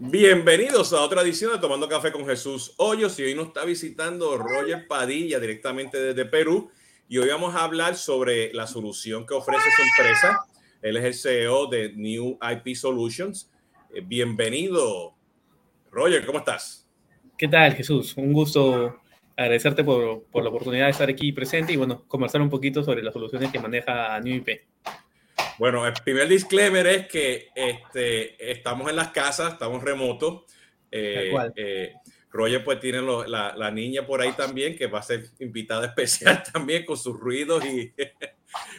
Bienvenidos a otra edición de Tomando Café con Jesús Hoyos y hoy nos está visitando Roger Padilla directamente desde Perú y hoy vamos a hablar sobre la solución que ofrece su empresa. Él es el CEO de New IP Solutions. Eh, bienvenido, Roger, ¿cómo estás? ¿Qué tal, Jesús? Un gusto agradecerte por, por, la oportunidad de estar aquí presente y bueno, conversar un poquito sobre las soluciones que maneja New IP. Bueno, el primer disclaimer es que este, estamos en las casas, estamos remotos. Eh, eh, Roger pues tiene la, la, niña por ahí también, que va a ser invitada especial también con sus ruidos y...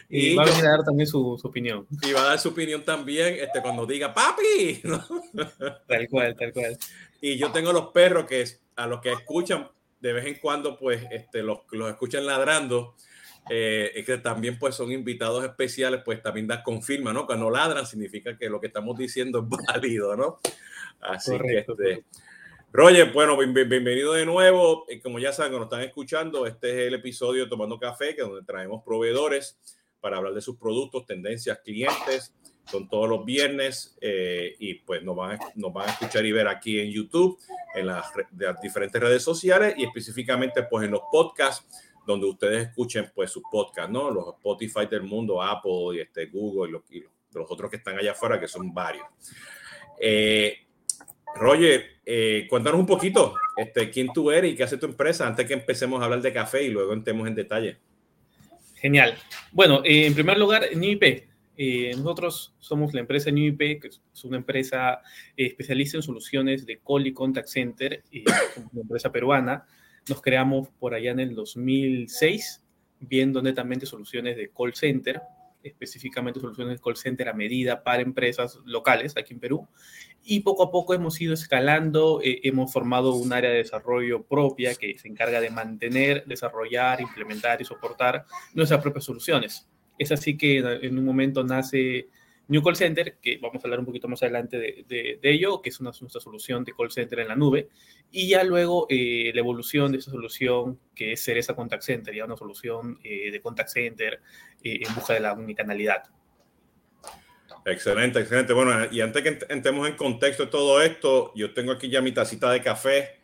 y, va a dar también su, su, opinión. Y va a dar su opinión también este, cuando diga, papi. Tal cual, tal cual. Y yo tengo los perros que a los que escuchan de vez en cuando, pues este, los, los escuchan ladrando eh, es que también pues son invitados especiales, pues también da confirma, ¿no? Cuando ladran significa que lo que estamos diciendo es válido, ¿no? Así que este, Roger, bueno, bienvenido de nuevo. Y como ya saben, nos están escuchando, este es el episodio Tomando Café, que es donde traemos proveedores para hablar de sus productos, tendencias, clientes. Son todos los viernes eh, y pues nos van, a, nos van a escuchar y ver aquí en YouTube, en las, de las diferentes redes sociales y específicamente pues en los podcasts donde ustedes escuchen pues sus podcasts, ¿no? Los Spotify del mundo, Apple y este, Google y los, los otros que están allá afuera, que son varios. Eh, Roger, eh, cuéntanos un poquito este, quién tú eres y qué hace tu empresa antes que empecemos a hablar de café y luego entremos en detalle. Genial. Bueno, eh, en primer lugar, NIP. Eh, nosotros somos la empresa NIP, que es una empresa especialista en soluciones de call y contact center, una empresa peruana nos creamos por allá en el 2006, viendo netamente soluciones de call center, específicamente soluciones de call center a medida para empresas locales aquí en Perú. Y poco a poco hemos ido escalando, eh, hemos formado un área de desarrollo propia que se encarga de mantener, desarrollar, implementar y soportar nuestras propias soluciones. Es así que en un momento nace New Call Center, que vamos a hablar un poquito más adelante de, ello, que es una, nuestra solución de call center en la nube, y ya luego eh, la evolución de esa solución, que es Cereza Contact Center, ya una solución eh, de contact center eh, en busca de la unicanalidad. Excelente, excelente. Bueno, y antes que entremos en contexto de todo esto, yo tengo aquí ya mi tacita de café.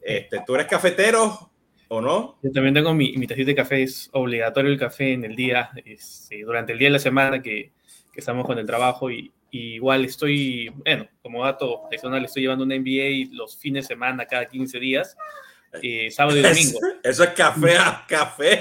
Este, ¿Tú eres cafetero o no? Yo también tengo mi, mi tacita de café, es obligatorio el café en el día, durante el día de la semana que que estamos con el trabajo y, igual estoy, bueno, como dato adicional, estoy llevando una MBA los fines de semana, cada 15 días, eh, sábado y domingo. Eso es café a café,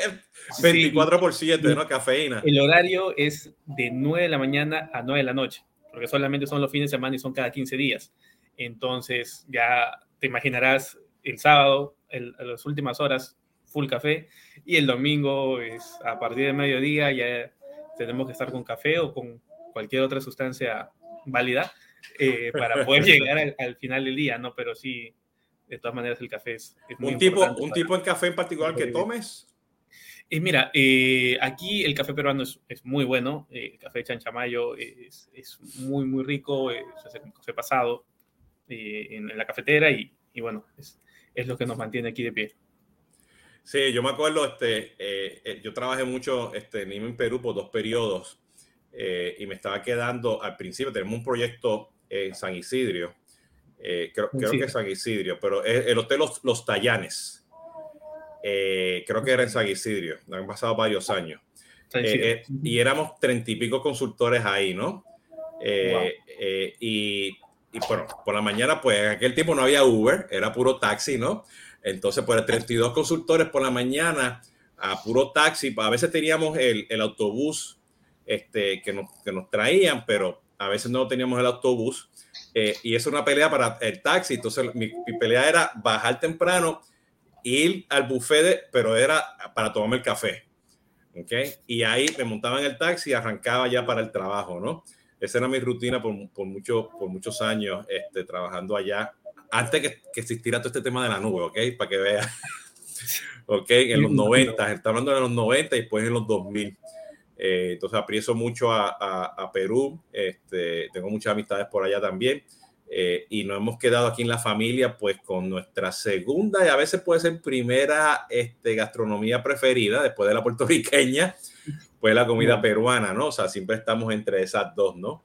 24 por 7, ¿no? Cafeína. El horario es de 9 de la mañana a 9 de la noche, porque solamente son los fines de semana y son cada 15 días. Entonces, ya te imaginarás el sábado, en las últimas horas, full café, y el domingo es a partir de mediodía ya tenemos que estar con café o con cualquier otra sustancia válida eh, para poder llegar al, final del día, ¿no? Pero sí, de todas maneras el café es, muy ¿Un tipo, ¿Un tipo de café en particular que tomes? Y mira, eh, aquí el café peruano es, es muy bueno, eh, el café chanchamayo es, es muy, muy rico, se hace con café pasado en, en, la cafetera y, y bueno, es, es lo que nos mantiene aquí de pie. Sí, yo me acuerdo, este, eh, eh, yo trabajé mucho este, en Perú por dos periodos eh, y me estaba quedando al principio, tenemos un proyecto en San Isidro, creo, creo que es San Isidro, pero es el Hotel Los, Los Tallanes, creo que era en San Isidro, han pasado varios años. y éramos treinta y pico consultores ahí, ¿no? y, y bueno, por la mañana, pues en aquel tiempo no había Uber, era puro taxi, ¿no? Entonces, por 32 consultores por la mañana a puro taxi, a veces teníamos el, el autobús este, que, nos, que nos traían, pero a veces no teníamos el autobús. Eh, y es una pelea para el taxi. Entonces, mi, pelea era bajar temprano, ir al buffet, pero era para tomarme el café. ¿okay? Y ahí me montaba en el taxi y arrancaba ya para el trabajo, ¿no? Esa era mi rutina por, por, mucho, por muchos años este, trabajando allá antes que, que, existiera todo este tema de la nube, ¿ok? Para que veas. ¿Ok? En los 90, está hablando de los 90 y después en los 2000. Eh, entonces aprecio mucho a, a, a, Perú, este, tengo muchas amistades por allá también. Eh, y nos hemos quedado aquí en la familia pues con nuestra segunda y a veces puede ser primera este, gastronomía preferida después de la puertorriqueña, pues la comida peruana, ¿no? O sea, siempre estamos entre esas dos, ¿no?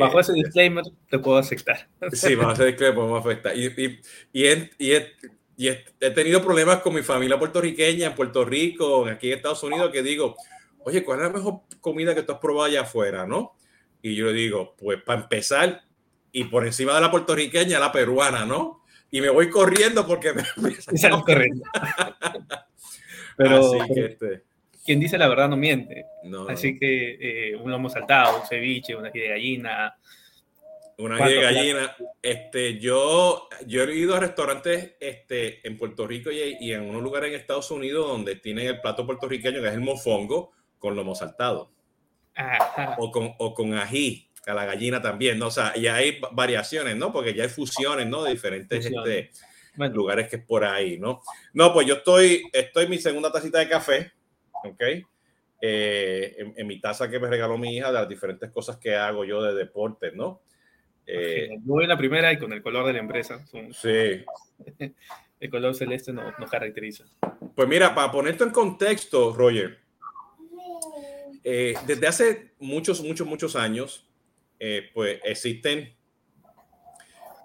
Bajo ese disclaimer te puedo aceptar. Sí, bajo ese disclaimer podemos aceptar. Y, y, y, y, y he tenido problemas con mi familia puertorriqueña en Puerto Rico, aquí en Estados Unidos, que digo, oye, ¿cuál es la mejor comida que tú has probado allá afuera, no? Y yo le digo, pues para empezar, y por encima de la puertorriqueña, la peruana, ¿no? Y me voy corriendo porque me... corriendo. Pero, este... quien dice la verdad no miente. Así que eh, un lomo saltado, un ceviche, una de gallina, una de gallina. Este, yo, yo he ido a restaurantes este, en Puerto Rico y, en unos lugares en Estados Unidos donde tienen el plato puertorriqueño, que es el mofongo, con lomo saltado. O con, o con ají, a la gallina también, ¿no? O sea, y hay variaciones, ¿no? Porque ya hay fusiones, ¿no? De diferentes este, lugares que es por ahí, ¿no? No, pues yo estoy, estoy en mi segunda tacita de café, ¿ok? Eh, en, en, mi taza que me regaló mi hija de las diferentes cosas que hago yo de deporte, ¿no? Eh, yo voy la primera y con el color de la empresa. sí. El color celeste nos, caracteriza. Pues mira, para ponerte en contexto, Roger, eh, desde hace muchos, muchos, muchos años, eh, pues existen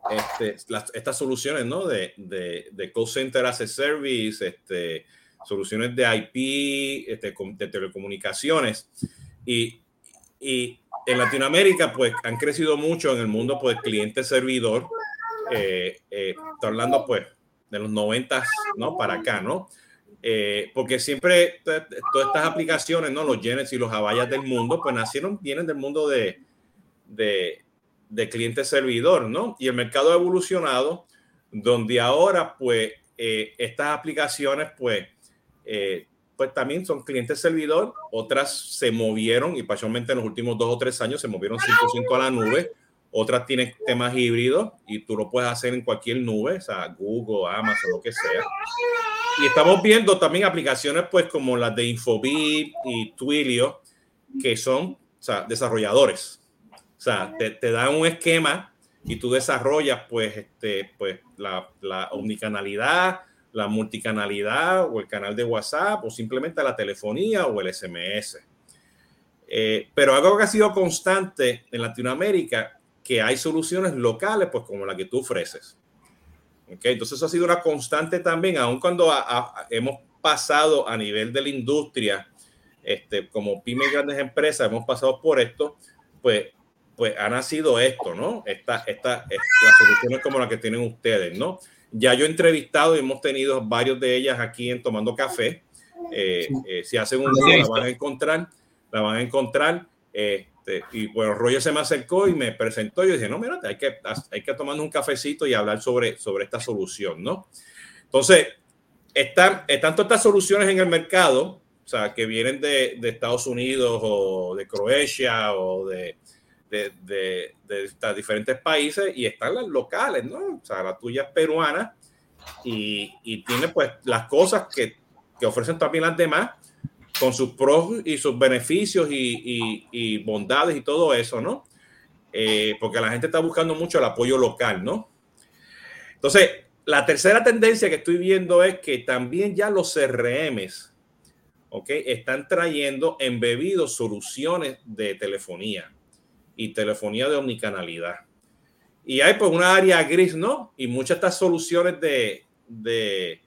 este, estas soluciones, ¿no? De, de, de call center as a service, este, soluciones de IP, este, de telecomunicaciones. Y, y en Latinoamérica, pues han crecido mucho en el mundo, pues cliente-servidor. Eh, eh, hablando, pues, de los 90, ¿no? Para acá, ¿no? Eh, porque siempre todas estas aplicaciones, ¿no? Los Genesis y los Havayas del mundo, pues nacieron, vienen del mundo de, de, de cliente-servidor, ¿no? Y el mercado ha evolucionado, donde ahora, pues, eh, estas aplicaciones, pues, eh, pues también son clientes servidor, otras se movieron y parcialmente en los últimos dos o tres años se movieron 100% a la nube, otras tienen temas híbridos y tú lo puedes hacer en cualquier nube, o sea, Google, Amazon, lo que sea. Y estamos viendo también aplicaciones pues como las de Infobip y Twilio, que son o sea, desarrolladores. O sea, te, te dan un esquema y tú desarrollas pues, este, pues la, la omnicanalidad, la multicanalidad o el canal de WhatsApp o simplemente la telefonía o el SMS. Eh, pero algo que ha sido constante en Latinoamérica, que hay soluciones locales, pues como la que tú ofreces. Okay, entonces eso ha sido una constante también, aun cuando hemos pasado a nivel de la industria, este, como pymes y grandes empresas, hemos pasado por esto, pues, pues ha nacido esto, ¿no? Esta, esta, las soluciones como las que tienen ustedes, ¿no? Ya yo he entrevistado y hemos tenido varios de ellas aquí en Tomando Café. Eh, eh, si hacen un la van a encontrar, la van a encontrar. Este, y bueno, Roger se me acercó y me presentó y yo dije, no, mira, hay que, hay que tomar un cafecito y hablar sobre, sobre esta solución, ¿no? Entonces, están, están todas estas soluciones en el mercado, o sea, que vienen de, de Estados Unidos o de Croacia o de, de, de, de, diferentes países y están las locales, ¿no? O sea, la tuya es peruana y, y tiene pues las cosas que, que, ofrecen también las demás con sus pros y sus beneficios y, y, bondades y todo eso, ¿no? Eh, porque la gente está buscando mucho el apoyo local, ¿no? Entonces, la tercera tendencia que estoy viendo es que también ya los CRMs, ¿ok? Están trayendo embebidos soluciones de telefonía y telefonía de omnicanalidad. Y hay pues una área gris, ¿no? Y muchas de estas soluciones de, de,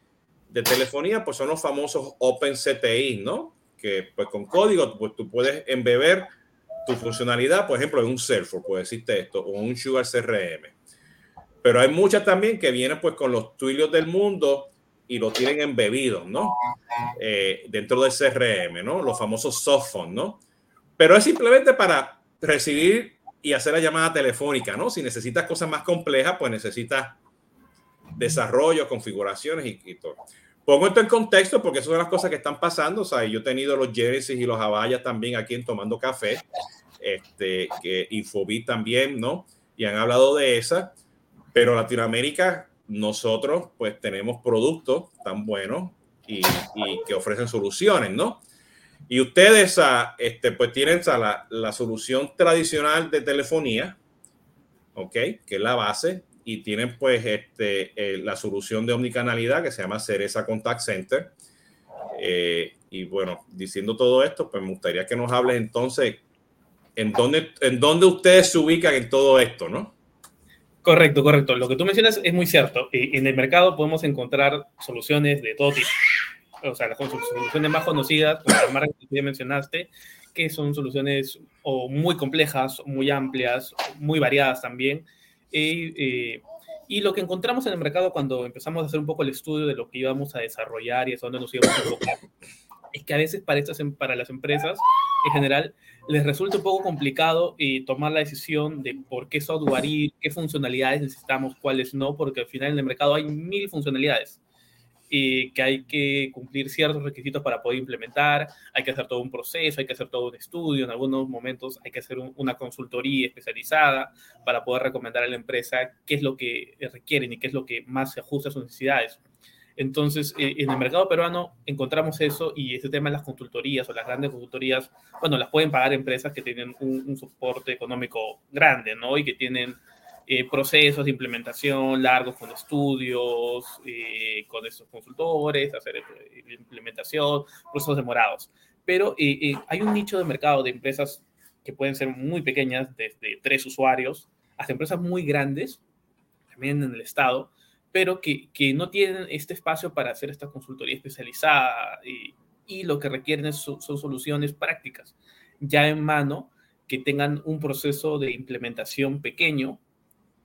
telefonía pues son los famosos OpenCTI, ¿no? Pues con código pues tú puedes embeber tu funcionalidad, por ejemplo, en un Salesforce, puede decirte esto, o un Sugar CRM. Pero hay muchas también que vienen pues con los Twilios del mundo y lo tienen embebidos, ¿no? Eh, dentro del CRM, ¿no? Los famosos softphones, ¿no? Pero es simplemente para recibir y hacer la llamada telefónica, ¿no? Si necesitas cosas más complejas, pues necesitas desarrollo, configuraciones y, todo. Pongo esto en contexto porque esas son las cosas que están pasando. O sea, yo he tenido los Genesis y los Abayas también aquí en Tomando Café, este, que Infobit también, ¿no? Y han hablado de esa, pero Latinoamérica, nosotros pues tenemos productos tan buenos y, y que ofrecen soluciones, ¿no? Y ustedes este, pues tienen la, la, solución tradicional de telefonía, ¿ok? Que es la base. Y tienen pues este, eh, la solución de omnicanalidad que se llama Cereza Contact Center. Eh, y bueno, diciendo todo esto, pues me gustaría que nos hables entonces en dónde, en dónde ustedes se ubican en todo esto, ¿no? Correcto, correcto. Lo que tú mencionas es muy cierto. En el mercado podemos encontrar soluciones de todo tipo. O sea, las soluciones más conocidas, como las marcas que ya mencionaste, que son soluciones o muy complejas, muy amplias, muy variadas también. Eh, y lo que encontramos en el mercado cuando empezamos a hacer un poco el estudio de lo que íbamos a desarrollar y es donde nos íbamos a enfocar, es que a veces para, estas, em, para las empresas en general les resulta un poco complicado eh, tomar la decisión de por qué software ir, qué funcionalidades necesitamos, cuáles no, porque al final en el mercado hay mil funcionalidades que hay que cumplir ciertos requisitos para poder implementar, hay que hacer todo un proceso, hay que hacer todo un estudio, en algunos momentos hay que hacer una consultoría especializada para poder recomendar a la empresa qué es lo que requieren y qué es lo que más se ajusta a sus necesidades. Entonces, eh, en el mercado peruano encontramos eso y ese tema de las consultorías o las grandes consultorías, bueno, las pueden pagar empresas que tienen un, un soporte económico grande, ¿no? Y que tienen eh, procesos de implementación largos con estudios, eh, con estos consultores, hacer eh, implementación, procesos demorados. Pero hay un nicho de mercado de empresas que pueden ser muy pequeñas, desde tres usuarios, hasta empresas muy grandes, también en el Estado, pero que, que no tienen este espacio para hacer esta consultoría especializada y, y lo que requieren son soluciones prácticas, ya en mano, que tengan un proceso de implementación pequeño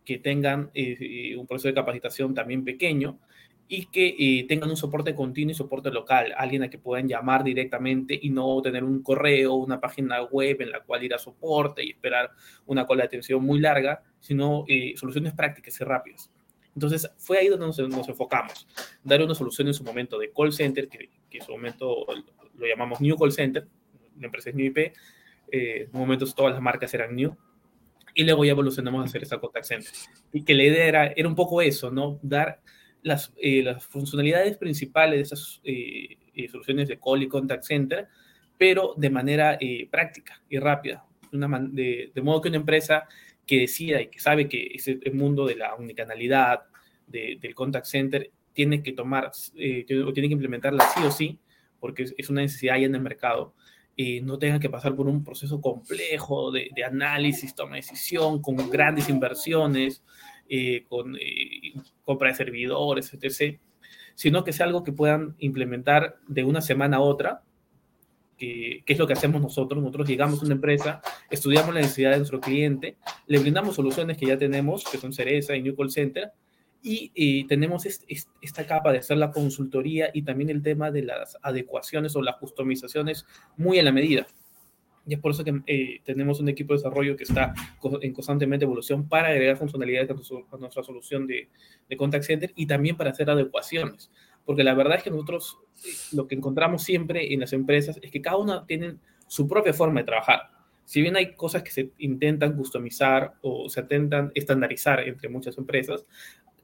que tengan eh, eh, un proceso de capacitación también pequeño y que eh, tengan un soporte continuo y soporte local, alguien a que puedan llamar directamente y no tener un correo, una página web en la cual ir a soporte y esperar una cola de atención muy larga, sino soluciones prácticas y rápidas. Entonces fue ahí donde nos, enfocamos, dar una solución en su momento de call center, que, en su momento lo llamamos New Call Center, la empresa es New IP, en un momento todas las marcas eran New, y luego ya evolucionamos a hacer esa contact center. Y que la idea era, era un poco eso, ¿no? Dar las, eh, las funcionalidades principales de esas eh, eh, soluciones de call y contact center, pero de manera práctica y rápida. Una de, de, modo que una empresa que decida y que sabe que ese el mundo de la unicanalidad, de, del contact center, tiene que tomar, tiene, tiene que implementarla sí o sí, porque es, es una necesidad ya en el mercado no tengan que pasar por un proceso complejo de, análisis, toma de decisión, con grandes inversiones, eh, con eh, compra de servidores, etc., sino que sea algo que puedan implementar de una semana a otra, que, es lo que hacemos nosotros. Nosotros llegamos a una empresa, estudiamos la necesidad de nuestro cliente, le brindamos soluciones que ya tenemos, que son Cereza y New Call Center, y, tenemos esta capa de hacer la consultoría y también el tema de las adecuaciones o las customizaciones muy a la medida. Y es por eso que eh, tenemos un equipo de desarrollo que está en constantemente evolución para agregar funcionalidades a, nuestra solución de, de, contact center y también para hacer adecuaciones. Porque la verdad es que nosotros eh, lo que encontramos siempre en las empresas es que cada una tiene su propia forma de trabajar. Si bien hay cosas que se intentan customizar o se intentan estandarizar entre muchas empresas,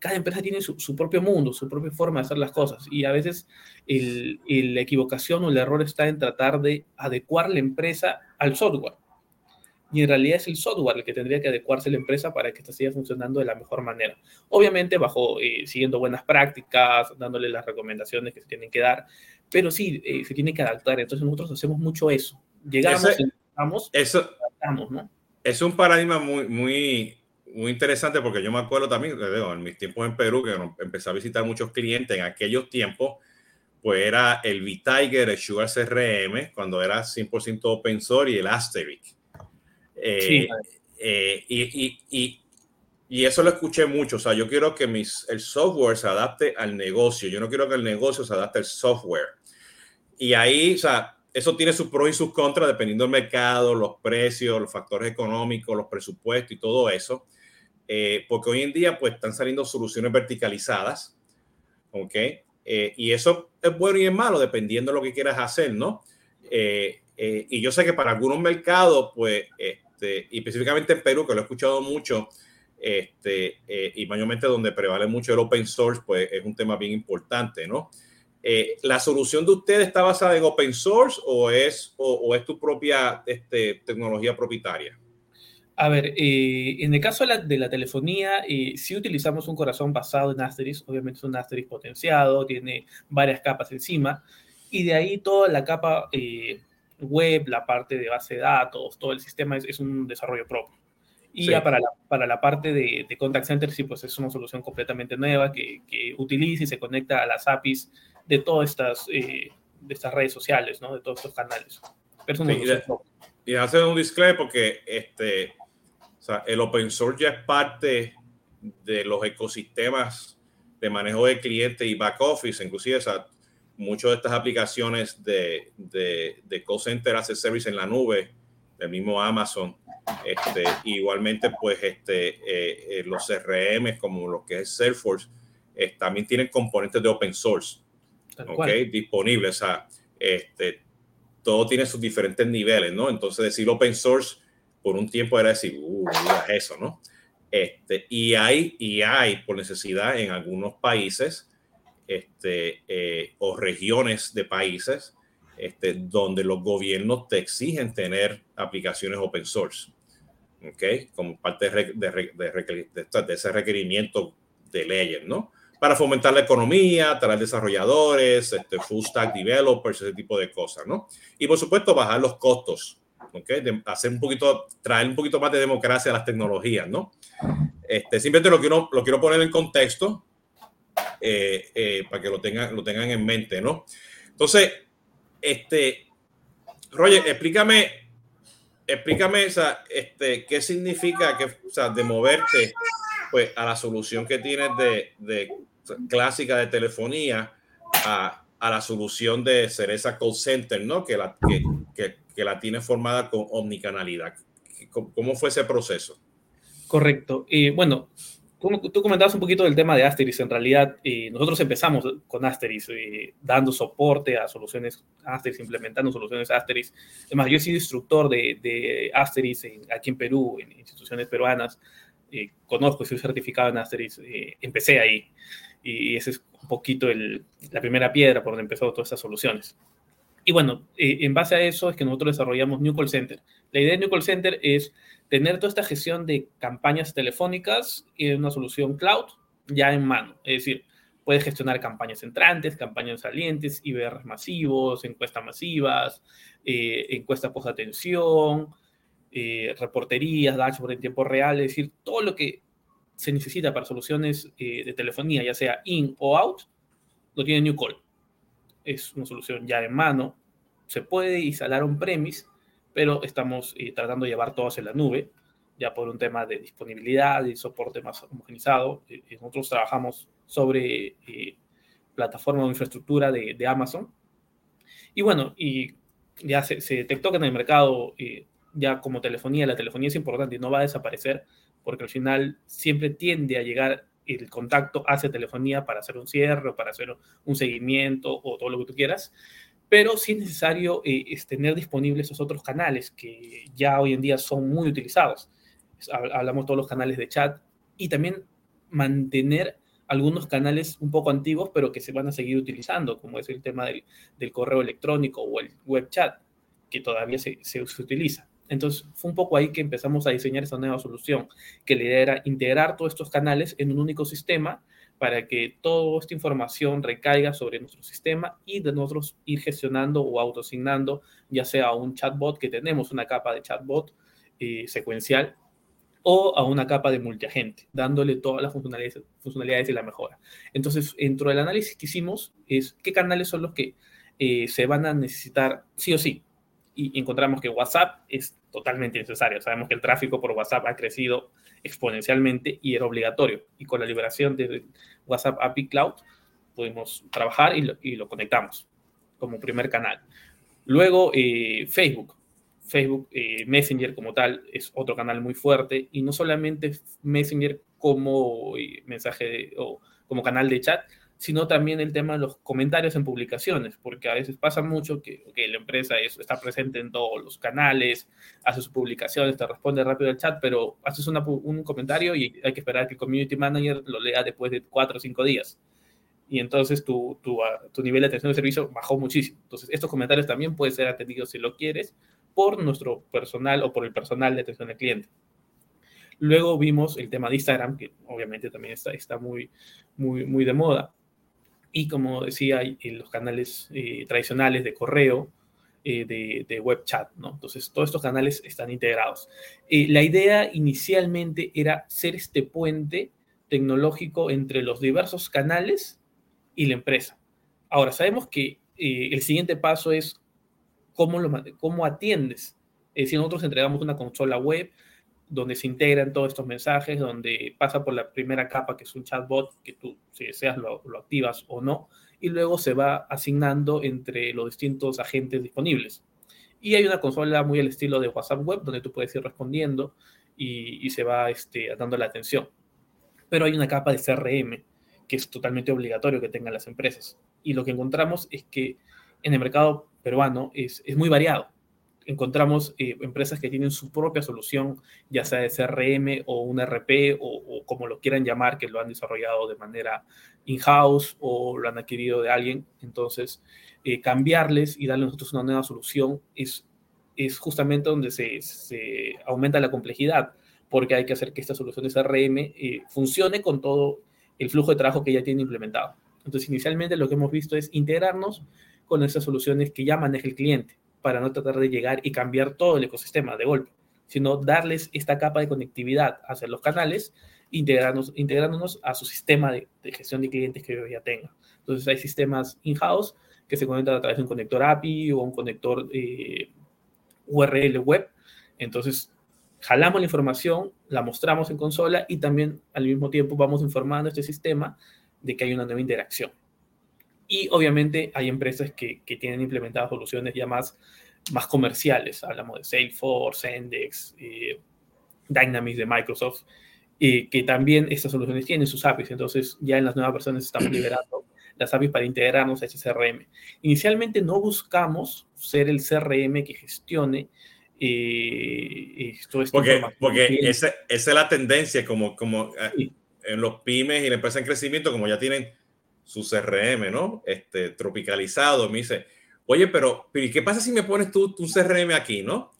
cada empresa tiene su, propio mundo, su propia forma de hacer las cosas y a veces la equivocación o el error está en tratar de adecuar la empresa al software. Y en realidad es el software el que tendría que adecuarse a la empresa para que esta siga funcionando de la mejor manera. Obviamente bajo, eh, siguiendo buenas prácticas, dándole las recomendaciones que se tienen que dar, pero sí, eh, se tiene que adaptar. Entonces nosotros hacemos mucho eso. Llegamos, eso, adaptamos, ¿no? Es un paradigma muy, muy muy interesante porque yo me acuerdo también, en mis tiempos en Perú, que empecé a visitar muchos clientes en aquellos tiempos, pues era el V-Tiger, el Sugar CRM, cuando era 100% open source y el Asterisk. Eh, eh, y, y, y, eso lo escuché mucho. O sea, yo quiero que mis, el software se adapte al negocio. Yo no quiero que el negocio se adapte al software. Y ahí, o sea, eso tiene sus pros y sus contras dependiendo del mercado, los precios, los factores económicos, los presupuestos y todo eso. Eh, porque hoy en día pues están saliendo soluciones verticalizadas, ¿ok? Eh, y eso es bueno y es malo dependiendo de lo que quieras hacer, ¿no? Eh, y yo sé que para algunos mercados, pues, este, y específicamente en Perú, que lo he escuchado mucho, este, y mayormente donde prevale mucho el open source, pues es un tema bien importante, ¿no? ¿La solución de ustedes está basada en open source o es, o es tu propia este, tecnología propietaria? A ver, eh, en el caso de la, telefonía, eh, sí utilizamos un corazón basado en Asterisk, obviamente es un Asterisk potenciado, tiene varias capas encima, y de ahí toda la capa eh, web, la parte de base de datos, todo el sistema es, un desarrollo propio. Y ya para la, para la parte de, contact center, sí, pues es una solución completamente nueva que, que utiliza y se conecta a las APIs de todas estas, de estas redes sociales, ¿no? De todos estos canales. Pero y, hacer un disclaimer porque este, sea, el open source ya es parte de los ecosistemas de manejo de clientes y back office, inclusive, o sea, muchas de estas aplicaciones de, de, de call center as a service en la nube, del mismo Amazon, este, igualmente, pues, este, eh, eh, los CRM como lo que es Salesforce, eh, también tienen componentes de open source, ¿ok? Disponibles, o sea, este, todo tiene sus diferentes niveles, ¿no? Entonces, decir open source por un tiempo era decir, uh, eso, ¿no? Este, y, hay, y hay, por necesidad, en algunos países este, eh, o regiones de países este, donde los gobiernos te exigen tener aplicaciones open source, ¿ok? Como parte de, de, de, de ese requerimiento de leyes, ¿no? Para fomentar la economía, traer desarrolladores, este, full stack developers, ese tipo de cosas, ¿no? Y por supuesto, bajar los costos de hacer un poquito, traer un poquito más de democracia a las tecnologías, ¿no? Este, simplemente lo quiero, lo quiero poner en contexto eh, eh, para que lo tengan, lo tengan en mente, ¿no? Entonces, este, Roger, explícame, explícame esa, este, qué significa que, o sea, de moverte pues, a la solución que tienes de, de clásica de telefonía a, a, la solución de Cereza Call Center, ¿no? Que, la, que, que que la tiene formada con omnicanalidad. ¿Cómo fue ese proceso? Correcto. Y bueno, tú, comentabas un poquito del tema de Asterix. En realidad, nosotros empezamos con Asterix, dando soporte a soluciones Asterix, implementando soluciones Asterix. Además, yo he sido instructor de, de Asterix aquí en Perú, en instituciones peruanas. Conozco, soy certificado en Asterix. empecé ahí. Y ese es un poquito el, la primera piedra por donde empezó todas estas soluciones. Y bueno, eh, en base a eso es que nosotros desarrollamos New Call Center. La idea de New Call Center es tener toda esta gestión de campañas telefónicas en una solución cloud ya en mano. Es decir, puedes gestionar campañas entrantes, campañas salientes, IBR masivos, encuestas masivas, eh, encuestas post-atención, eh, reporterías, dashboard en tiempo real, es decir, todo lo que se necesita para soluciones de telefonía, ya sea in o out, lo tiene New Call es una solución ya en mano. Se puede instalar un premise, pero estamos eh, tratando de llevar todo hacia la nube, ya por un tema de disponibilidad y soporte más homogenizado. Eh, eh, nosotros trabajamos sobre plataforma o infraestructura de, de, Amazon. Y bueno, y ya se, se detectó que en el mercado, ya como telefonía, la telefonía es importante y no va a desaparecer, porque al final siempre tiende a llegar el contacto hacia telefonía para hacer un cierre para hacer un seguimiento o todo lo que tú quieras, pero sí es necesario eh, es tener disponibles esos otros canales que ya hoy en día son muy utilizados. Hablamos todos los canales de chat y también mantener algunos canales un poco antiguos, pero que se van a seguir utilizando, como es el tema del, del correo electrónico o el web chat, que todavía se, se utiliza. Entonces fue un poco ahí que empezamos a diseñar esa nueva solución, que la idea era integrar todos estos canales en un único sistema para que toda esta información recaiga sobre nuestro sistema y de nosotros ir gestionando o autoasignando, ya sea a un chatbot que tenemos una capa de chatbot eh, secuencial o a una capa de multiagente, dándole todas las funcionalidades, funcionalidades y la mejora. Entonces, dentro del análisis que hicimos es qué canales son los que eh, se van a necesitar sí o sí y encontramos que WhatsApp es totalmente necesario. Sabemos que el tráfico por WhatsApp ha crecido exponencialmente y era obligatorio. Y con la liberación de WhatsApp API Cloud pudimos trabajar y lo, conectamos como primer canal. Luego eh, Facebook. Facebook eh, Messenger como tal es otro canal muy fuerte y no solamente Messenger como eh, mensaje o como canal de chat, sino también el tema de los comentarios en publicaciones, porque a veces pasa mucho que, la empresa está presente en todos los canales, hace sus publicaciones, te responde rápido el chat, pero haces un comentario y hay que esperar que el community manager lo lea después de cuatro o cinco días. Y entonces tu, tu, ah, tu nivel de atención de servicio bajó muchísimo. Entonces, estos comentarios también pueden ser atendidos si lo quieres por nuestro personal o por el personal de atención al cliente. Luego vimos el tema de Instagram, que obviamente también está, está muy, muy, muy de moda. Y como decía, los canales eh, tradicionales de correo, eh, de, web chat, ¿no? Entonces, todos estos canales están integrados. Eh, la idea inicialmente era ser este puente tecnológico entre los diversos canales y la empresa. Ahora, sabemos que el siguiente paso es cómo, lo, cómo atiendes. si nosotros entregamos una consola web, donde se integran todos estos mensajes, donde pasa por la primera capa, que es un chatbot, que tú, si deseas, lo, activas o no, y luego se va asignando entre los distintos agentes disponibles. Y hay una consola muy al estilo de WhatsApp Web, donde tú puedes ir respondiendo y, se va este, dando la atención. Pero hay una capa de CRM, que es totalmente obligatorio que tengan las empresas. Y lo que encontramos es que en el mercado peruano es, es muy variado encontramos eh, empresas que tienen su propia solución, ya sea de CRM o un RP o, como lo quieran llamar, que lo han desarrollado de manera in-house o lo han adquirido de alguien. Entonces, eh, cambiarles y darles nosotros una nueva solución es, es justamente donde se, se, aumenta la complejidad, porque hay que hacer que esta solución de CRM eh, funcione con todo el flujo de trabajo que ya tiene implementado. Entonces, inicialmente lo que hemos visto es integrarnos con esas soluciones que ya maneja el cliente para no tratar de llegar y cambiar todo el ecosistema de golpe, sino darles esta capa de conectividad hacia los canales, integrarnos, integrándonos a su sistema de, gestión de clientes que ya tenga. Entonces hay sistemas in-house que se conectan a través de un conector API o un conector eh, URL web. Entonces jalamos la información, la mostramos en consola y también al mismo tiempo vamos informando a este sistema de que hay una nueva interacción. Y obviamente hay empresas que, que tienen implementadas soluciones ya más, más comerciales. Hablamos de Salesforce, Sendex, eh, Dynamics de Microsoft, y que también estas soluciones tienen sus APIs. Entonces ya en las nuevas versiones estamos liberando las APIs para integrarnos a ese CRM. Inicialmente no buscamos ser el CRM que gestione eh, esto, porque, porque esa, esa, es la tendencia como, como eh, en los pymes y la empresa en crecimiento, como ya tienen su CRM, ¿no? Este, tropicalizado, me dice, oye, pero, ¿qué pasa si me pones tú tu CRM aquí, no?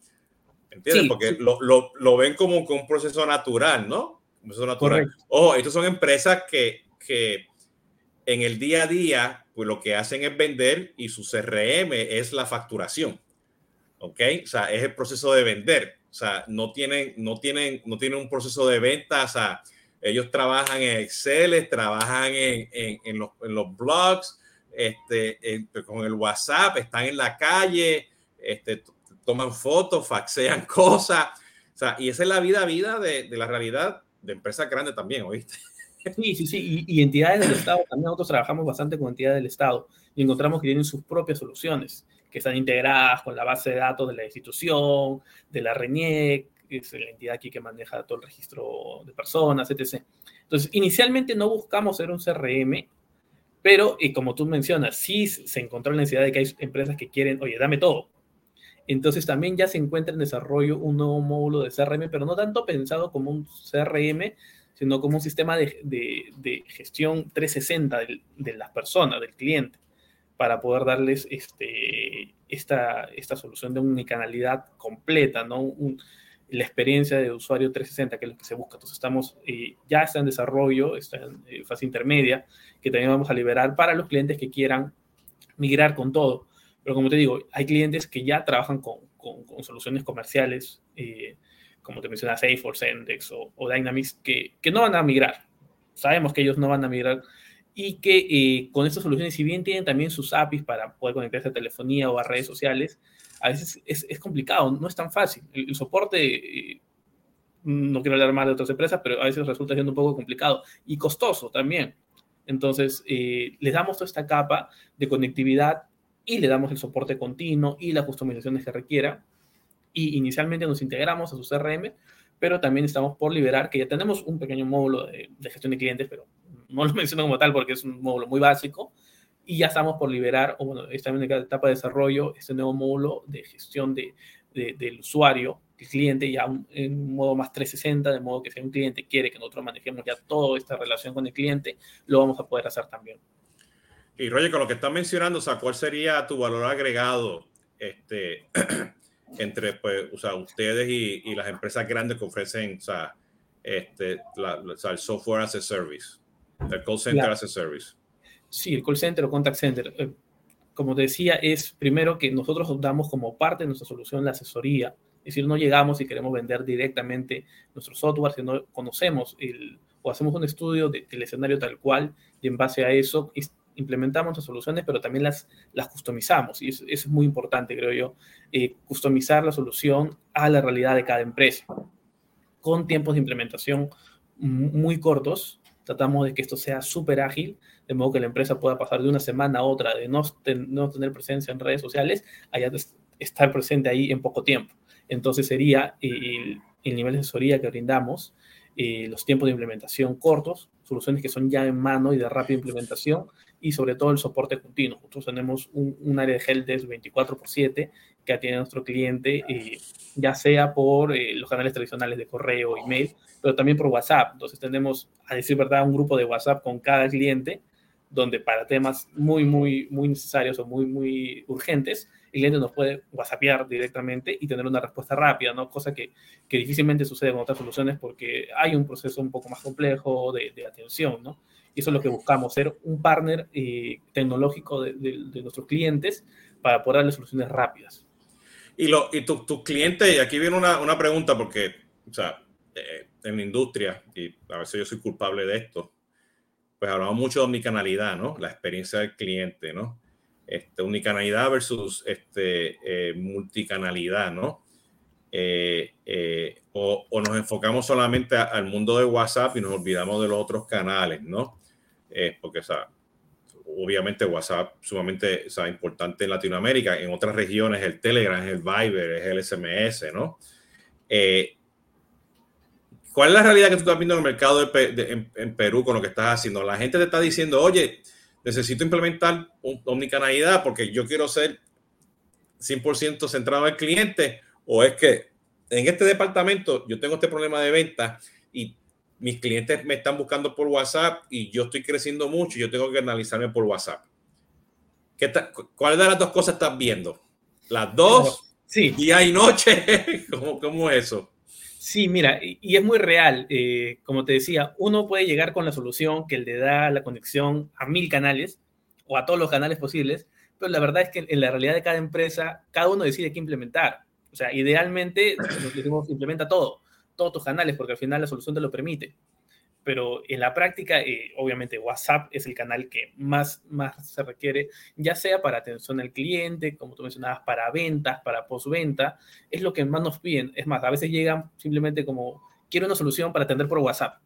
¿Entiendes? Porque Lo, lo, lo, ven como, un proceso natural, ¿no? Un proceso natural. Ojo, estas son empresas que, que en el día a día, pues lo que hacen es vender y su CRM es la facturación. ¿Ok? O sea, es el proceso de vender. O sea, no tienen, no tienen, no tienen un proceso de venta, o sea, ellos trabajan en Excel, trabajan en, en, los, en los, blogs, este, con el WhatsApp, están en la calle, este, toman fotos, faxean cosas. O sea, y esa es la vida vida de, de la realidad de empresas grandes también, ¿oíste? Sí, sí, sí. Y, y, entidades del Estado, también nosotros trabajamos bastante con entidades del Estado y encontramos que tienen sus propias soluciones, que están integradas con la base de datos de la institución, de la RENIEC, es la entidad aquí que maneja todo el registro de personas, etc. Entonces, inicialmente no buscamos ser un CRM, pero, y como tú mencionas, sí se encontró la necesidad de que hay empresas que quieren, oye, dame todo. Entonces también ya se encuentra en desarrollo un nuevo módulo de CRM, pero no tanto pensado como un CRM, sino como un sistema de, de, gestión 360 de, de, las personas, del cliente, para poder darles este, esta, esta solución de unicanalidad completa, ¿no? Un, la experiencia de usuario 360, que es lo que se busca. Entonces, estamos, eh, ya está en desarrollo, está en eh, fase intermedia, que también vamos a liberar para los clientes que quieran migrar con todo. Pero como te digo, hay clientes que ya trabajan con, con, soluciones comerciales, eh, como te mencionas, Salesforce, Index o, o, Dynamics, que, que no van a migrar. Sabemos que ellos no van a migrar y que con estas soluciones, si bien tienen también sus APIs para poder conectarse a telefonía o a redes sociales, a veces es, es complicado, no es tan fácil. El, soporte, eh, no quiero hablar más de otras empresas, pero a veces resulta siendo un poco complicado y costoso también. Entonces, eh, les damos toda esta capa de conectividad y le damos el soporte continuo y las customizaciones que requiera. Y inicialmente nos integramos a su CRM, pero también estamos por liberar, que ya tenemos un pequeño módulo de, de gestión de clientes, pero no lo menciono como tal porque es un módulo muy básico, y ya estamos por liberar, o bueno, está en la etapa de desarrollo, este nuevo módulo de gestión de, del usuario, el cliente, ya en un modo más 360, de modo que si un cliente quiere que nosotros manejemos ya toda esta relación con el cliente, lo vamos a poder hacer también. Y Roger, con lo que estás mencionando, o sea, ¿cuál sería tu valor agregado este, entre pues, o sea, ustedes y, y, las empresas grandes que ofrecen o sea, este, el software as a service, el call center as a service. Sí, el call center o contact center. Eh, como te decía, es primero que nosotros damos como parte de nuestra solución la asesoría. Es decir, no llegamos y queremos vender directamente nuestro software, sino conocemos el, o hacemos un estudio del escenario tal cual y en base a eso implementamos las soluciones, pero también las, las customizamos. Y eso, es muy importante, creo yo, eh, customizar la solución a la realidad de cada empresa, con tiempos de implementación muy cortos. Tratamos de que esto sea súper ágil, de modo que la empresa pueda pasar de una semana a otra, de no, no tener presencia en redes sociales, a ya estar presente ahí en poco tiempo. Entonces sería el, el nivel de asesoría que brindamos, eh, los tiempos de implementación cortos, soluciones que son ya en mano y de rápida implementación, y sobre todo el soporte continuo. Nosotros tenemos un, área de helpdesk 24 por 7 que atiende a nuestro cliente, eh, ya sea por eh, los canales tradicionales de correo, email, pero también por WhatsApp. Entonces tenemos, a decir verdad, un grupo de WhatsApp con cada cliente, donde para temas muy, muy, muy necesarios o muy, muy urgentes, el cliente nos puede WhatsAppear directamente y tener una respuesta rápida, ¿no? Cosa que, que difícilmente sucede con otras soluciones porque hay un proceso un poco más complejo de, de atención, ¿no? Y eso es lo que buscamos, ser un partner eh, tecnológico de, nuestros clientes para poder darles soluciones rápidas. Y, lo, y tus tu clientes, y aquí viene una, una, pregunta porque, o sea, eh, en la industria, y a veces yo soy culpable de esto, pues hablamos mucho de omnicanalidad, ¿no? La experiencia del cliente, ¿no? Este, omnicanalidad versus este, eh, multicanalidad, ¿no? o, o, nos enfocamos solamente al mundo de WhatsApp y nos olvidamos de los otros canales, ¿no? eh, porque obviamente WhatsApp sumamente o importante en Latinoamérica, en otras regiones el Telegram, es el Viber, es el SMS, ¿no? Eh, ¿Cuál es la realidad que tú estás viendo en el mercado en, Perú con lo que estás haciendo? La gente te está diciendo, oye, necesito implementar omnicanalidad porque yo quiero ser 100% centrado al cliente, o es que en este departamento yo tengo este problema de venta y mis clientes me están buscando por WhatsApp y yo estoy creciendo mucho yo tengo que analizarme por WhatsApp. ¿Qué ¿Cuál de las dos cosas estás viendo? ¿Las dos? Sí. ¿Día y noche? ¿Cómo, cómo es eso? Sí, mira, y, es muy real. Eh, como te decía, uno puede llegar con la solución que le da la conexión a mil canales o a todos los canales posibles, pero la verdad es que en la realidad de cada empresa, cada uno decide qué implementar. O sea, idealmente, implementa todo todos tus canales, porque al final la solución te lo permite. Pero en la práctica, eh, obviamente, WhatsApp es el canal que más, más se requiere, ya sea para atención al cliente, como tú mencionabas, para ventas, para postventa, es lo que más nos piden. Es más, a veces llegan simplemente como, quiero una solución para atender por WhatsApp.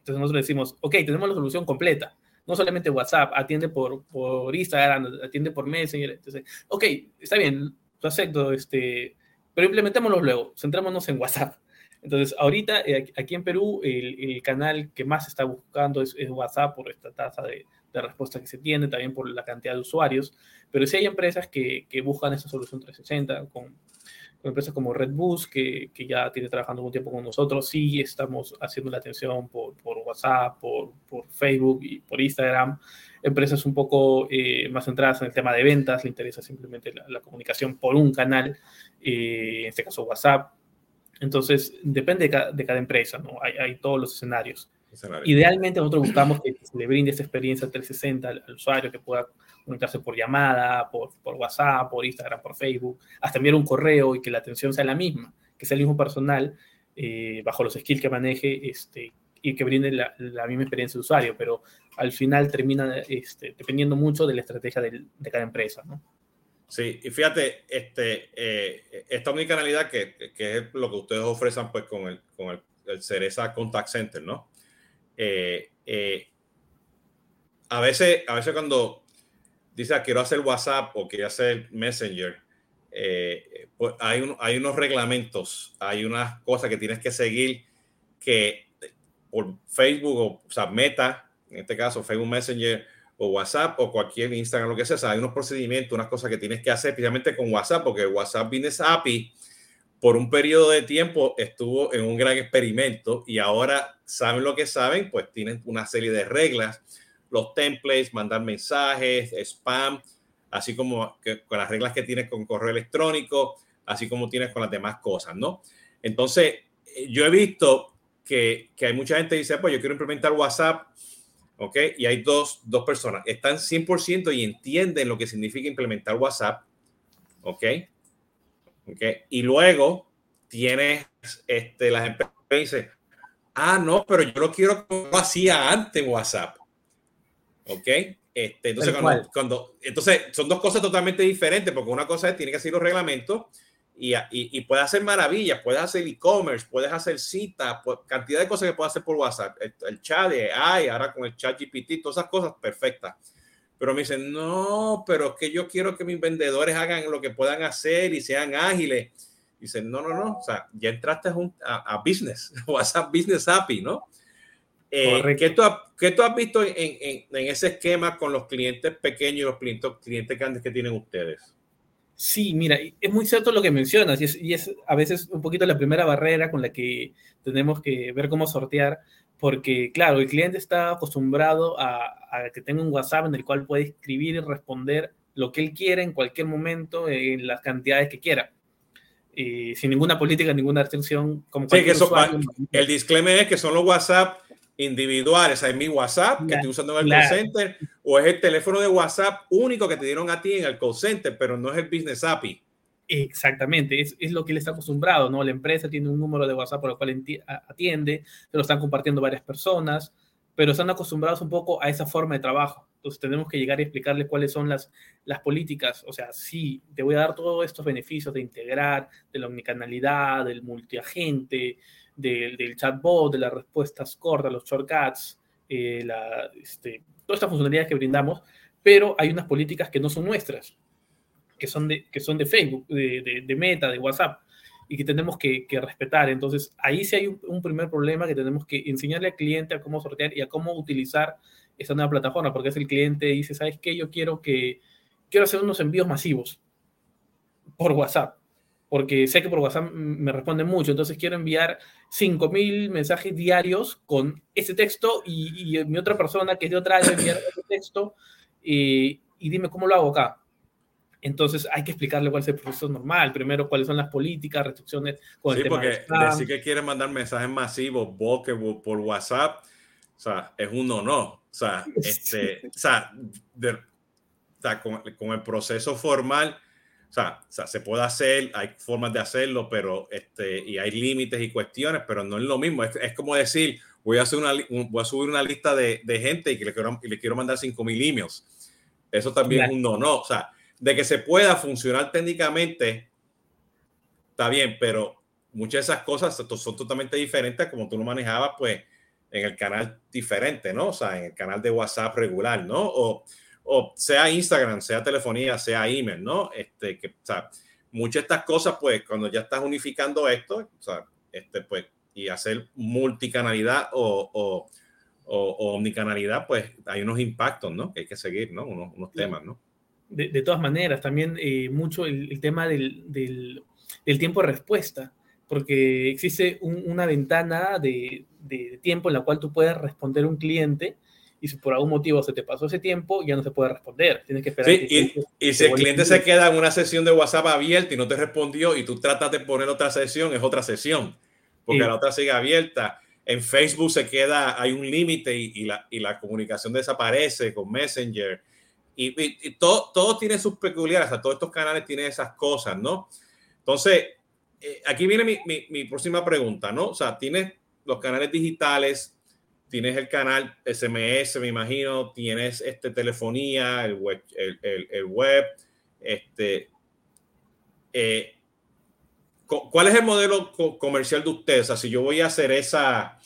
Entonces nosotros decimos, ok, tenemos la solución completa. No solamente WhatsApp, atiende por, por Instagram, atiende por Messenger. Entonces, ok, está bien, acepto, este, pero implementémoslo luego, centrémonos en WhatsApp. Entonces, ahorita eh, aquí en Perú, el, canal que más está buscando es, WhatsApp por esta tasa de, respuesta que se tiene, también por la cantidad de usuarios, pero sí hay empresas que, buscan esa solución 360 con, empresas como Redbus, que, que, ya tiene trabajando un tiempo con nosotros, sí estamos haciendo la atención por, WhatsApp, por, Facebook y por Instagram. Empresas un poco eh, más centradas en el tema de ventas, le interesa simplemente la, comunicación por un canal, eh, en este caso WhatsApp. Entonces, depende de cada, empresa, ¿no? Hay, todos los escenarios. Idealmente nosotros buscamos que se le brinde esa experiencia 360 al, usuario, que pueda comunicarse por llamada, por, WhatsApp, por Instagram, por Facebook, hasta enviar un correo y que la atención sea la misma, que sea el mismo personal, eh, bajo los skills que maneje este, y que brinde la, misma experiencia de usuario, pero al final termina este, dependiendo mucho de la estrategia de cada empresa, ¿no? Sí, y fíjate, este, eh, esta omnicanalidad que, que, es lo que ustedes ofrecen pues con el, con el, el Cereza Contact Center, ¿no? Eh, eh, a, veces, a veces cuando dice ah, quiero hacer WhatsApp o quiero hacer Messenger, pues hay, hay unos reglamentos, hay unas cosas que tienes que seguir que por Facebook o, o sea, Meta, en este caso Facebook Messenger, o WhatsApp o cualquier Instagram, lo que sea. hay unos procedimientos, unas cosas que tienes que hacer, especialmente con WhatsApp, porque WhatsApp Business API por un periodo de tiempo estuvo en un gran experimento y ahora saben lo que saben, pues tienen una serie de reglas, los templates, mandar mensajes, spam, así como con las reglas que tienes con correo electrónico, así como tienes con las demás cosas, ¿no? Entonces, yo he visto que, que hay mucha gente que dice, pues yo quiero implementar WhatsApp, ¿ok? Y hay dos, dos personas, están 100% y entienden lo que significa implementar WhatsApp, ¿ok? ¿ok? Y luego tienes este, las empresas que dicen, ah, no, pero yo lo quiero como hacía antes en WhatsApp, ¿ok? Este, entonces, cuando, cuando, entonces, son dos cosas totalmente diferentes, porque una cosa es, tiene que ser los reglamentos y, y, y puedes hacer maravillas, puedes hacer e-commerce, puedes hacer citas, cantidad de cosas que puedes hacer por WhatsApp, el, chat de AI, ahora con el chat GPT, todas esas cosas perfectas. Pero me dicen, no, pero es que yo quiero que mis vendedores hagan lo que puedan hacer y sean ágiles. Dicen, no, no, no, o sea, ya entraste a, a, business, WhatsApp Business API, ¿no? Eh, ¿qué, tú, ¿qué, tú, has visto en, en, en, ese esquema con los clientes pequeños y los clientes, clientes grandes que tienen ustedes? Sí, mira, es muy cierto lo que mencionas y es, y es, a veces un poquito la primera barrera con la que tenemos que ver cómo sortear, porque claro, el cliente está acostumbrado a, a que tenga un WhatsApp en el cual puede escribir y responder lo que él quiera en cualquier momento, en las cantidades que quiera. Y sin ninguna política, ninguna restricción. Como sí, que eso, el disclaimer es que son los WhatsApp individuales, hay mi WhatsApp que estoy usando en el call center, o es el teléfono de WhatsApp único que te dieron a ti en el call center, pero no es el Business API. Exactamente, es, es, lo que él está acostumbrado, ¿no? La empresa tiene un número de WhatsApp por el cual atiende, se lo están compartiendo varias personas, pero están acostumbrados un poco a esa forma de trabajo. Entonces tenemos que llegar y explicarle cuáles son las, las políticas. O sea, sí, te voy a dar todos estos beneficios de integrar, de la omnicanalidad, del multiagente, del, chatbot, de las respuestas cortas, los shortcuts, eh, este, todas estas funcionalidades que brindamos, pero hay unas políticas que no son nuestras, que son de, que son de Facebook, de, Meta, de WhatsApp, y que tenemos que, que respetar. Entonces, ahí sí hay un, un, primer problema que tenemos que enseñarle al cliente a cómo sortear y a cómo utilizar esa nueva plataforma, porque es el cliente dice, ¿sabes qué? Yo quiero que, quiero hacer unos envíos masivos por WhatsApp porque sé que por WhatsApp me responden mucho, entonces quiero enviar 5.000 mensajes diarios con ese texto y, y, mi otra persona que es de otra área enviar ese texto y, y dime cómo lo hago acá. Entonces hay que explicarle cuál es el proceso normal. Primero, cuáles son las políticas, restricciones con sí, el tema porque de decir que quiere mandar mensajes masivos, bulk por WhatsApp, o sea, es un no, no. O sea, este, o sea, de, o sea con, con el proceso formal, o sea, o sea, se puede hacer, hay formas de hacerlo, pero este, y hay límites y cuestiones, pero no es lo mismo. Es, es como decir, voy a, hacer una, voy a subir una lista de, de gente y que le quiero, y le quiero mandar 5000 emails. Eso también yeah. es un no, no. O sea, de que se pueda funcionar técnicamente, está bien, pero muchas de esas cosas son totalmente diferentes como tú lo manejabas, pues, en el canal diferente, ¿no? O sea, en el canal de WhatsApp regular, ¿no? O, o sea Instagram, sea telefonía, sea email, ¿no? Este, que, o sea, muchas de estas cosas, pues, cuando ya estás unificando esto, o sea, este, pues, y hacer multicanalidad o, o, o, o omnicanalidad, pues, hay unos impactos, ¿no? Que hay que seguir, ¿no? Unos, unos temas, ¿no? De, de, todas maneras, también eh, mucho el, el tema del, del, del, tiempo de respuesta, porque existe un, una ventana de, de, tiempo en la cual tú puedes responder a un cliente y si por algún motivo se te pasó ese tiempo, ya no se puede responder. Tienes que esperar. Sí, que y, y si el cliente se queda en una sesión de WhatsApp abierta y no te respondió y tú tratas de poner otra sesión, es otra sesión, porque sí. la otra sigue abierta. En Facebook se queda, hay un límite y, y, la, y la comunicación desaparece con Messenger. Y, todo, todo tiene sus peculiares, o sea, todos estos canales tienen esas cosas, ¿no? Entonces, eh, aquí viene mi, mi, mi, próxima pregunta, ¿no? O sea, tienes los canales digitales, tienes el canal SMS, me imagino, tienes este, telefonía, el web, el, web este, eh, ¿cuál es el modelo co comercial de ustedes? O sea, si yo voy a hacer esa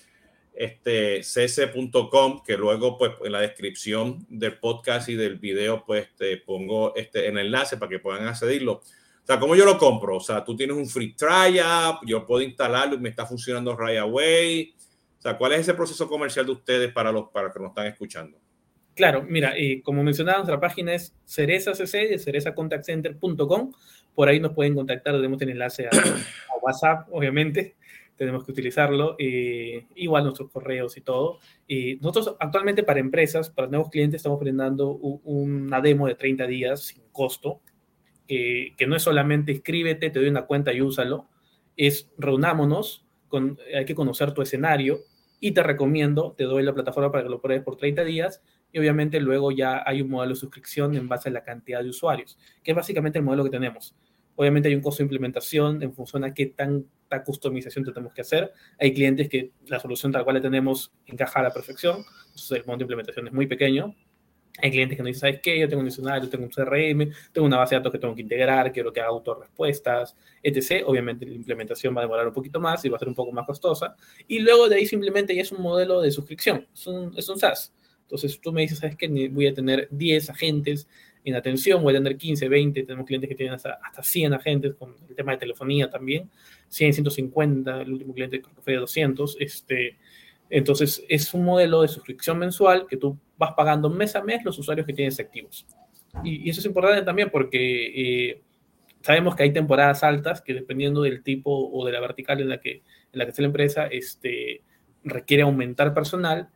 este, cc.com, que luego pues en la descripción del podcast y del video pues te pongo este, en enlace para que puedan accederlo. O sea, ¿cómo yo lo compro? O sea, tú tienes un free trial, yo puedo instalarlo y me está funcionando right away. O sea, ¿cuál es ese proceso comercial de ustedes para los para que nos están escuchando? Claro, mira, y como mencionaba, nuestra página es cerezacc, de cerezacontactcenter.com. Por ahí nos pueden contactar, tenemos el enlace a, WhatsApp, obviamente tenemos que utilizarlo, eh, igual nuestros correos y todo. Y nosotros actualmente para empresas, para nuevos clientes, estamos brindando un, una demo de 30 días sin costo, eh, que no es solamente escríbete, te doy una cuenta y úsalo, es reunámonos, hay que conocer tu escenario y te recomiendo, te doy la plataforma para que lo pruebes por 30 días y obviamente luego ya hay un modelo de suscripción en base a la cantidad de usuarios, que es básicamente el modelo que tenemos. Obviamente hay un costo de implementación en función a qué tanta customización tenemos que hacer. Hay clientes que la solución tal cual la tenemos encaja a la perfección, entonces el monto de implementación es muy pequeño. Hay clientes que nos dicen, ¿sabes qué? Yo tengo un diccionario, tengo un CRM, tengo una base de datos que tengo que integrar, quiero que haga autorrespuestas, etc. Obviamente la implementación va a demorar un poquito más y va a ser un poco más costosa. Y luego de ahí simplemente ya es un modelo de suscripción, es un, es un SaaS. Entonces tú me dices, ¿sabes qué? Voy a tener 10 agentes en atención, voy a tener 15, 20, tenemos clientes que tienen hasta, hasta 100 agentes con el tema de telefonía también, 100, 150, el último cliente creo que fue de 200. Este, entonces es un modelo de suscripción mensual que tú vas pagando mes a mes los usuarios que tienes activos. Y, eso es importante también porque eh, sabemos que hay temporadas altas que dependiendo del tipo o de la vertical en la que, en la que está la empresa, este, requiere aumentar personal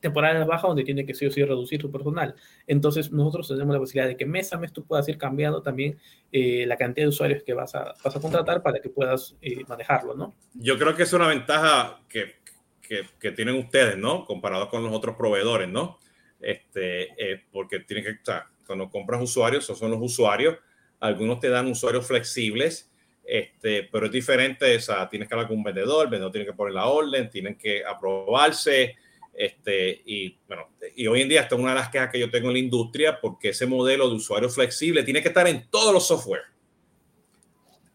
temporadas bajas donde tiene que sí o sí reducir su personal. Entonces, nosotros tenemos la posibilidad de que mes a mes tú puedas ir cambiando también eh, la cantidad de usuarios que vas a, vas a contratar para que puedas eh, manejarlo, ¿no? Yo creo que es una ventaja que, que, que, tienen ustedes, ¿no? Comparado con los otros proveedores, ¿no? Este, eh, porque tienen que, o cuando compras usuarios, esos son los usuarios, algunos te dan usuarios flexibles, este, pero es diferente, o sea, tienes que hablar con un vendedor, el vendedor tiene que poner la orden, tienen que aprobarse, este, y bueno, y hoy en día esta es una de las quejas que yo tengo en la industria porque ese modelo de usuario flexible tiene que estar en todos los software.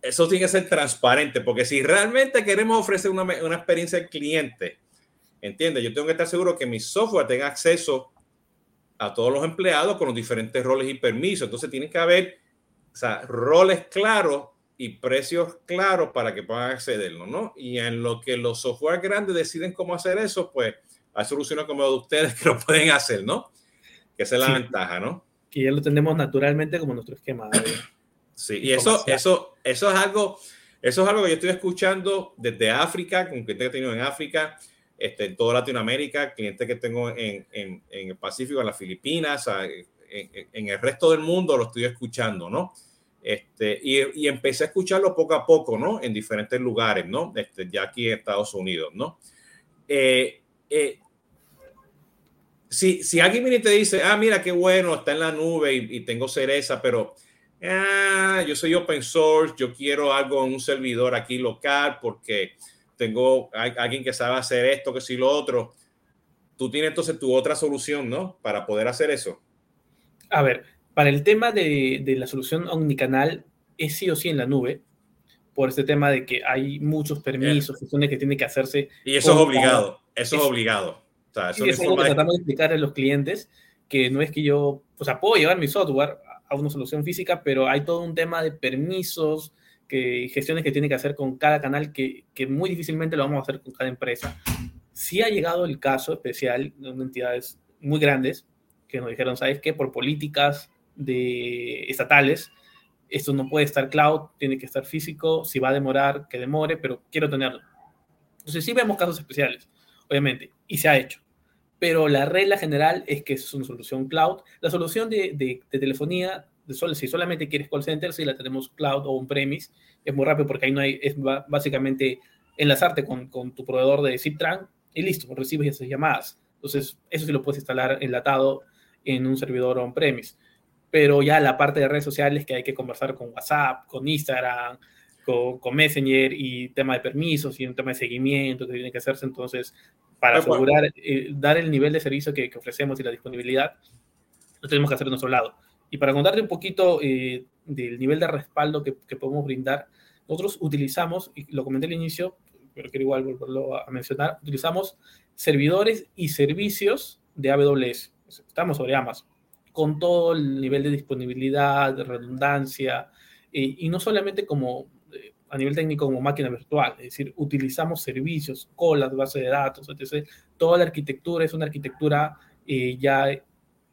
Eso tiene que ser transparente porque si realmente queremos ofrecer una, una experiencia al cliente, entiende, yo tengo que estar seguro que mi software tenga acceso a todos los empleados con los diferentes roles y permisos. Entonces tiene que haber o sea, roles claros y precios claros para que puedan accederlo, ¿no? Y en lo que los software grandes deciden cómo hacer eso, pues hay soluciones como de ustedes que lo pueden hacer, ¿no? Que esa es la ventaja, ¿no? Que ya lo tenemos naturalmente como nuestro esquema. sí, y eso, eso, eso es algo, eso es algo que yo estoy escuchando desde África, con clientes que he tenido en África, este, en toda Latinoamérica, clientes que tengo en, en, en el Pacífico, en las Filipinas, en, en, el resto del mundo lo estoy escuchando, ¿no? Este, y, y, empecé a escucharlo poco a poco, ¿no? En diferentes lugares, ¿no? Este, ya aquí en Estados Unidos, ¿no? Eh, eh, si, si alguien viene y te dice, ah, mira qué bueno, está en la nube y, tengo cereza, pero ah, yo soy open source, yo quiero algo en un servidor aquí local porque tengo alguien que sabe hacer esto, que si lo otro. Tú tienes entonces tu otra solución, ¿no? Para poder hacer eso. A ver, para el tema de, de la solución omnicanal, es sí o sí en la nube, por este tema de que hay muchos permisos, funciones que tienen que hacerse. Y eso es obligado, eso es, obligado. O sea, eso es algo que tratamos de explicar a los clientes, que no es que yo, o sea, puedo llevar mi software a una solución física, pero hay todo un tema de permisos, que, gestiones que tiene que hacer con cada canal que, muy difícilmente lo vamos a hacer con cada empresa. Sí ha llegado el caso especial de entidades muy grandes que nos dijeron, ¿sabes qué? Por políticas de estatales, esto no puede estar cloud, tiene que estar físico, si va a demorar, que demore, pero quiero tenerlo. Entonces sí vemos casos especiales obviamente, y se ha hecho. Pero la regla general es que es una solución cloud. La solución de, telefonía, si solamente quieres call center, si la tenemos cloud o on-premise, es muy rápido porque ahí no hay, es básicamente enlazarte con, con tu proveedor de ZipTran y listo, recibes esas llamadas. Entonces, eso sí lo puedes instalar enlatado en un servidor on-premise. Pero ya la parte de redes sociales que hay que conversar con WhatsApp, con Instagram, con, Messenger y tema de permisos y un tema de seguimiento que tiene que hacerse. Entonces, para asegurar, eh, dar el nivel de servicio que, ofrecemos y la disponibilidad, lo tenemos que hacer de nuestro lado. Y para contarte un poquito eh, del nivel de respaldo que, podemos brindar, nosotros utilizamos, y lo comenté al inicio, pero quiero igual volverlo a mencionar, utilizamos servidores y servicios de AWS. Estamos sobre Amazon, con todo el nivel de disponibilidad, de redundancia, eh, y no solamente como a nivel técnico como máquina virtual, es decir, utilizamos servicios, colas, base de datos, etc. Toda la arquitectura es una arquitectura eh, ya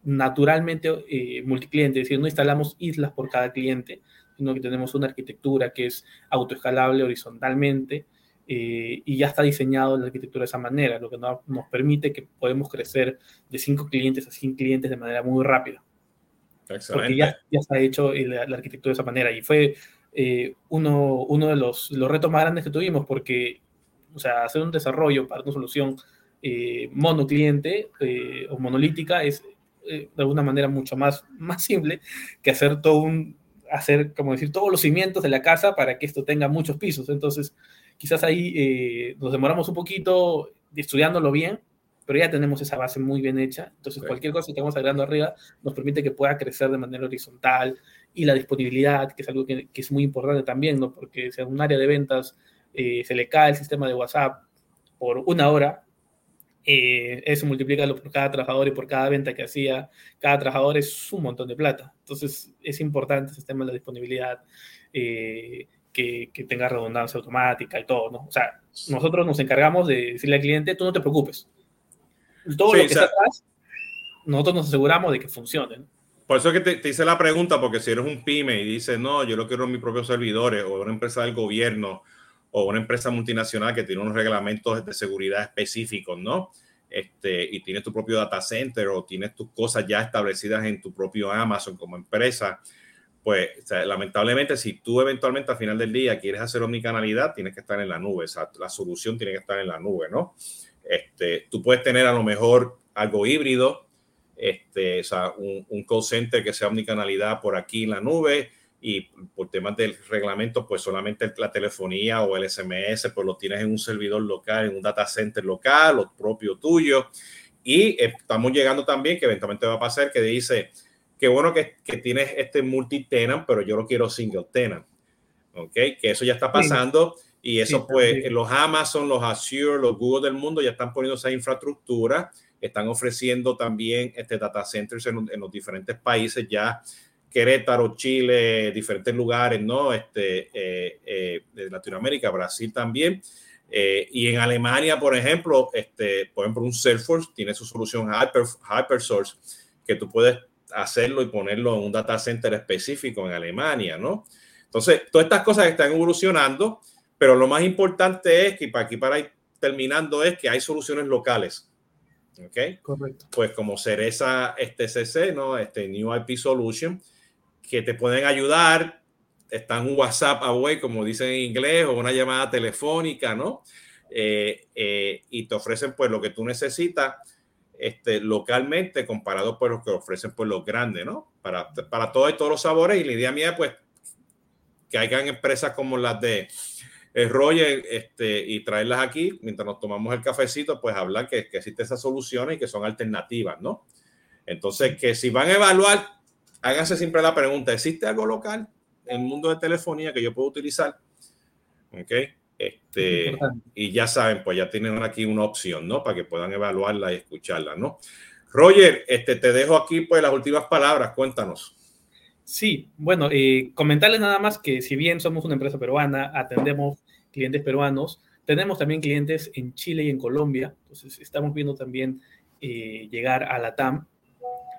naturalmente eh, multicliente, es decir, no instalamos islas por cada cliente, sino que tenemos una arquitectura que es autoescalable horizontalmente eh, y ya está diseñado la arquitectura de esa manera, lo que nos, permite que podemos crecer de 5 clientes a 100 clientes de manera muy rápida. Excelente. Porque ya, ya está hecho la, la arquitectura de esa manera y fue eh, uno, uno de los, los, retos más grandes que tuvimos, porque O sea, hacer un desarrollo para una solución eh, monocliente eh, o monolítica es eh, de alguna manera mucho más, más simple que hacer todo un, hacer, como decir, todos los cimientos de la casa para que esto tenga muchos pisos. Entonces, quizás ahí eh, nos demoramos un poquito estudiándolo bien, pero ya tenemos esa base muy bien hecha. Entonces, cualquier cosa que estamos agregando arriba nos permite que pueda crecer de manera horizontal y la disponibilidad, que es algo que, que es muy importante también, ¿no? Porque si a un área de ventas eh, se le cae el sistema de WhatsApp por una hora, eh, eso multiplícalo por cada trabajador y por cada venta que hacía, cada trabajador es un montón de plata. Entonces es importante ese tema de la disponibilidad, eh, que, que, tenga redundancia automática y todo, ¿no? O sea, nosotros nos encargamos de decirle al cliente, tú no te preocupes. Todo lo que está atrás, nosotros nos aseguramos de que funcione. ¿no? Por eso es que te, te, hice la pregunta, porque si eres un pyme y dices, no, yo lo quiero en mis propios servidores o una empresa del gobierno, o una empresa multinacional que tiene unos reglamentos de seguridad específicos, ¿no? Este, y tienes tu propio data center o tienes tus cosas ya establecidas en tu propio Amazon como empresa, pues o sea, lamentablemente si tú eventualmente al final del día quieres hacer omnicanalidad, tienes que estar en la nube, o sea, la solución tiene que estar en la nube, ¿no? Este, tú puedes tener a lo mejor algo híbrido, este, o sea, un, un call center que sea omnicanalidad por aquí en la nube, y por temas del reglamento, pues solamente la telefonía o el SMS, pues lo tienes en un servidor local, en un data center local o propio tuyo. Y estamos llegando también, que eventualmente va a pasar, que dice, qué bueno que, que tienes este multi-tenant, pero yo lo quiero single tenant. ¿Ok? Que eso ya está pasando. Sí. Y eso, sí, pues, sí. los Amazon, los Azure, los Google del mundo ya están poniendo esa infraestructura, están ofreciendo también este data centers en, en los diferentes países ya Querétaro, Chile, diferentes lugares, ¿no? Este, eh, eh, de Latinoamérica, Brasil también. Eh, y en Alemania, por ejemplo, este, por ejemplo, un Salesforce tiene su solución Hyper, HyperSource, que tú puedes hacerlo y ponerlo en un data center específico en Alemania, ¿no? Entonces, todas estas cosas están evolucionando, pero lo más importante es que para aquí para ir terminando es que hay soluciones locales. ¿Ok? Correcto. Pues como Cereza este CC, ¿no? Este New IP Solution, que te pueden ayudar. Está en un WhatsApp away, como dicen en inglés, o una llamada telefónica, ¿no? Eh, eh, y te ofrecen pues lo que tú necesitas este, localmente comparado por lo que ofrecen pues los grandes, ¿no? Para, para todos, todos los sabores. Y la idea mía, pues, que hayan empresas como las de eh, Roger este, y traerlas aquí mientras nos tomamos el cafecito, pues hablar que, que existen esas soluciones y que son alternativas, ¿no? Entonces, que si van a evaluar háganse siempre la pregunta, ¿existe algo local en el mundo de telefonía que yo puedo utilizar? ¿Ok? Este, y ya saben, pues ya tienen aquí una opción, ¿no? Para que puedan evaluarla y escucharla, ¿no? Roger, este, te dejo aquí pues las últimas palabras, cuéntanos. Sí, bueno, eh, comentarles nada más que si bien somos una empresa peruana, atendemos clientes peruanos, tenemos también clientes en Chile y en Colombia, entonces estamos viendo también eh, llegar a la TAM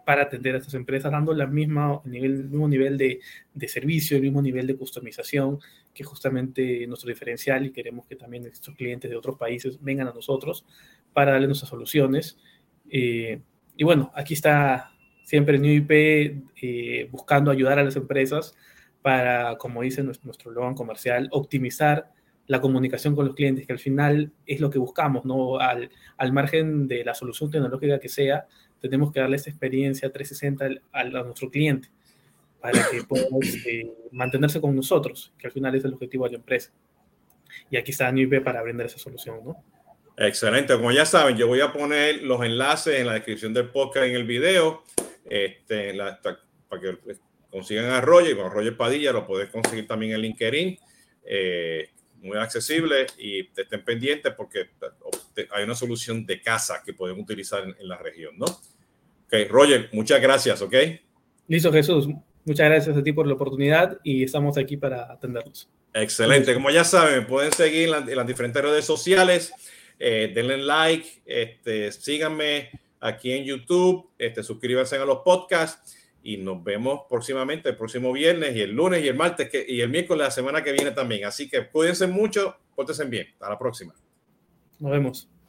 para atender a estas empresas, dando la misma nivel, el mismo nivel de, servicio, el mismo nivel de customización, que justamente nuestro diferencial y queremos que también estos clientes de otros países vengan a nosotros para darle nuestras soluciones. Eh, y bueno, aquí está siempre New IP eh, buscando ayudar a las empresas para, como dice nuestro, nuestro comercial, optimizar la comunicación con los clientes, que al final es lo que buscamos, ¿no? Al, al margen de la solución tecnológica que sea, tenemos que darle esa experiencia 360 a, a nuestro cliente para que pueda eh, mantenerse con nosotros, que al final es el objetivo de la empresa. Y aquí está NIP para brindar esa solución, ¿no? Excelente. Como ya saben, yo voy a poner los enlaces en la descripción del podcast en el video, este, la, para que consigan a Roger, y con Roger Padilla lo puedes conseguir también en LinkedIn. Eh, muy accesible y estén pendientes porque hay una solución de casa que pueden utilizar en, en, la región, ¿no? Ok, Roger, muchas gracias, ¿ok? Listo, Jesús. Muchas gracias a ti por la oportunidad y estamos aquí para atenderlos. Excelente. Como ya saben, pueden seguir en, la, en las diferentes redes sociales. Eh, denle like, este, síganme aquí en YouTube, este, suscríbanse a los podcasts y nos vemos próximamente el próximo viernes y el lunes y el martes que, y el miércoles la semana que viene también. Así que cuídense mucho, pórtense bien. Hasta la próxima. Nos vemos.